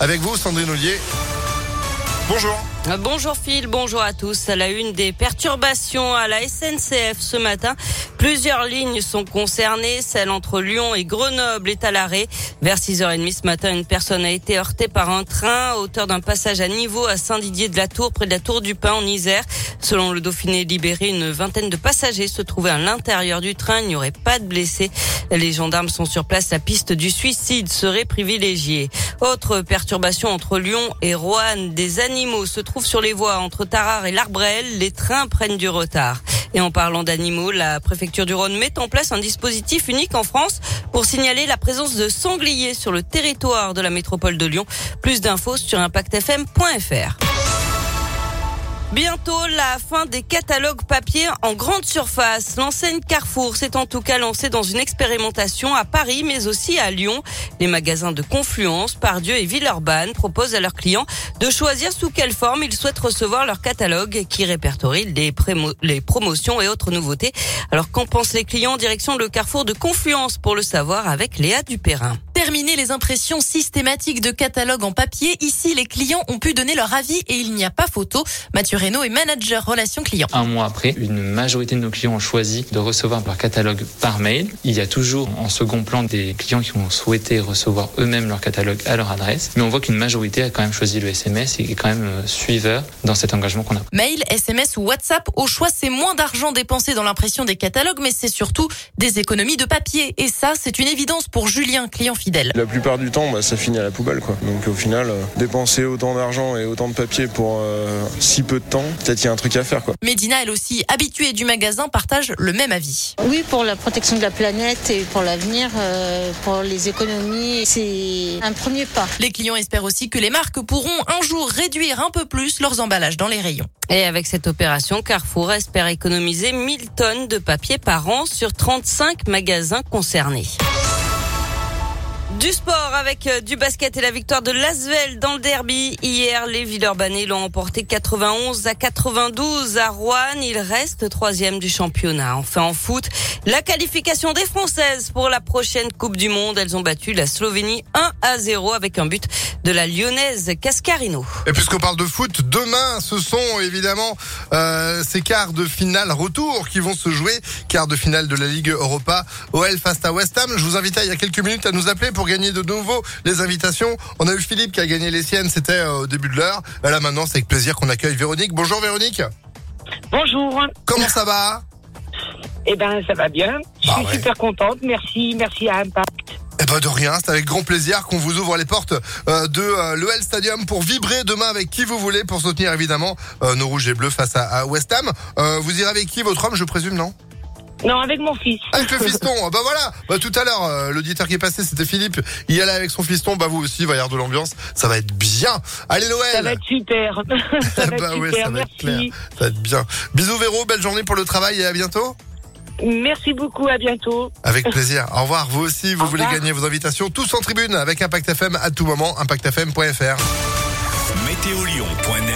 Avec vous, Sandrine Ollier. Bonjour. Bonjour Phil, bonjour à tous. À la une des perturbations à la SNCF ce matin, plusieurs lignes sont concernées. Celle entre Lyon et Grenoble est à l'arrêt. Vers 6h30 ce matin, une personne a été heurtée par un train à hauteur d'un passage à niveau à Saint-Didier de la Tour, près de la Tour du Pin en Isère. Selon le Dauphiné libéré, une vingtaine de passagers se trouvaient à l'intérieur du train. Il n'y aurait pas de blessés. Les gendarmes sont sur place. La piste du suicide serait privilégiée. Autre perturbation entre Lyon et Roanne. Des animaux se trouvent sur les voies entre Tarare et l'Arbrel. Les trains prennent du retard. Et en parlant d'animaux, la préfecture du Rhône met en place un dispositif unique en France pour signaler la présence de sangliers sur le territoire de la métropole de Lyon. Plus d'infos sur impactfm.fr. Bientôt la fin des catalogues papier en grande surface. L'enseigne Carrefour s'est en tout cas lancée dans une expérimentation à Paris mais aussi à Lyon. Les magasins de Confluence, Pardieu et Villeurbanne proposent à leurs clients de choisir sous quelle forme ils souhaitent recevoir leur catalogue qui répertorie les, promotions et autres nouveautés. Alors qu'en pensent les clients Direction le Carrefour de Confluence pour le savoir avec Léa Dupérin. Terminer les impressions systématiques de catalogues en papier. Ici, les clients ont pu donner leur avis et il n'y a pas photo. Mathieu Reynaud est manager relations clients. Un mois après, une majorité de nos clients ont choisi de recevoir leur catalogue par mail. Il y a toujours en second plan des clients qui ont souhaité recevoir eux-mêmes leur catalogue à leur adresse. Mais on voit qu'une majorité a quand même choisi le SMS et est quand même euh, suiveur dans cet engagement qu'on a. Mail, SMS ou WhatsApp, au choix, c'est moins d'argent dépensé dans l'impression des catalogues, mais c'est surtout des économies de papier. Et ça, c'est une évidence pour Julien, client La plupart du temps, bah, ça finit à la poubelle. Quoi. Donc au final, euh, dépenser autant d'argent et autant de papier pour euh, si peu de temps, peut-être qu'il y a un truc à faire. Quoi. Médina, elle aussi, habituée du magasin, partage le même avis. Oui, pour la protection de la planète et pour l'avenir, euh, pour les économies, c'est un premier pas. Les clients espèrent aussi que les marques pourront un jour réduire un peu plus leurs emballages dans les rayons. Et avec cette opération, Carrefour espère économiser 1000 tonnes de papier par an sur 35 magasins concernés. Du sport avec euh, du basket et la victoire de Lasvel dans le derby. Hier, les Villeurbanais l'ont emporté 91 à 92 à Rouen. Il reste troisième du championnat. Enfin, en foot, la qualification des Françaises pour la prochaine Coupe du Monde. Elles ont battu la Slovénie 1 à 0 avec un but de la lyonnaise Cascarino. Et puisqu'on parle de foot, demain, ce sont évidemment euh, ces quarts de finale retour qui vont se jouer. Quarts de finale de la Ligue Europa, OL face à West Ham. Je vous invitais il y a quelques minutes à nous appeler pour gagner de nouveau les invitations. On a eu Philippe qui a gagné les siennes, c'était euh, au début de l'heure. Là maintenant, c'est avec plaisir qu'on accueille Véronique. Bonjour Véronique. Bonjour. Comment ça va? Eh ben, ça va bien. Je Bah suis ouais. super contente. Merci, merci à Impact. Eh ben de rien, c'est avec grand plaisir qu'on vous ouvre les portes euh, de euh, l'OL Stadium pour vibrer demain avec qui vous voulez pour soutenir évidemment euh, nos rouges et bleus face à, à West Ham. Euh, vous irez avec qui votre homme, je présume, non? Non, avec mon fils. Avec le fiston. bah voilà. Bah tout à l'heure, euh, l'auditeur qui est passé, c'était Philippe. Il y allait avec son fiston. Bah vous aussi, il va y avoir de l'ambiance. Ça va être bien. Allez l'OL. Ça va être super. ça va être bah ouais, super. ça va être clair. Ça va être bien. Bisous Véro, belle journée pour le travail et à bientôt. Merci beaucoup. À bientôt. Avec plaisir. Au revoir. Vous aussi, vous Au voulez revoir. gagner vos invitations tous en tribune avec Impact FM à tout moment. ImpactFM.fr. Météolion.net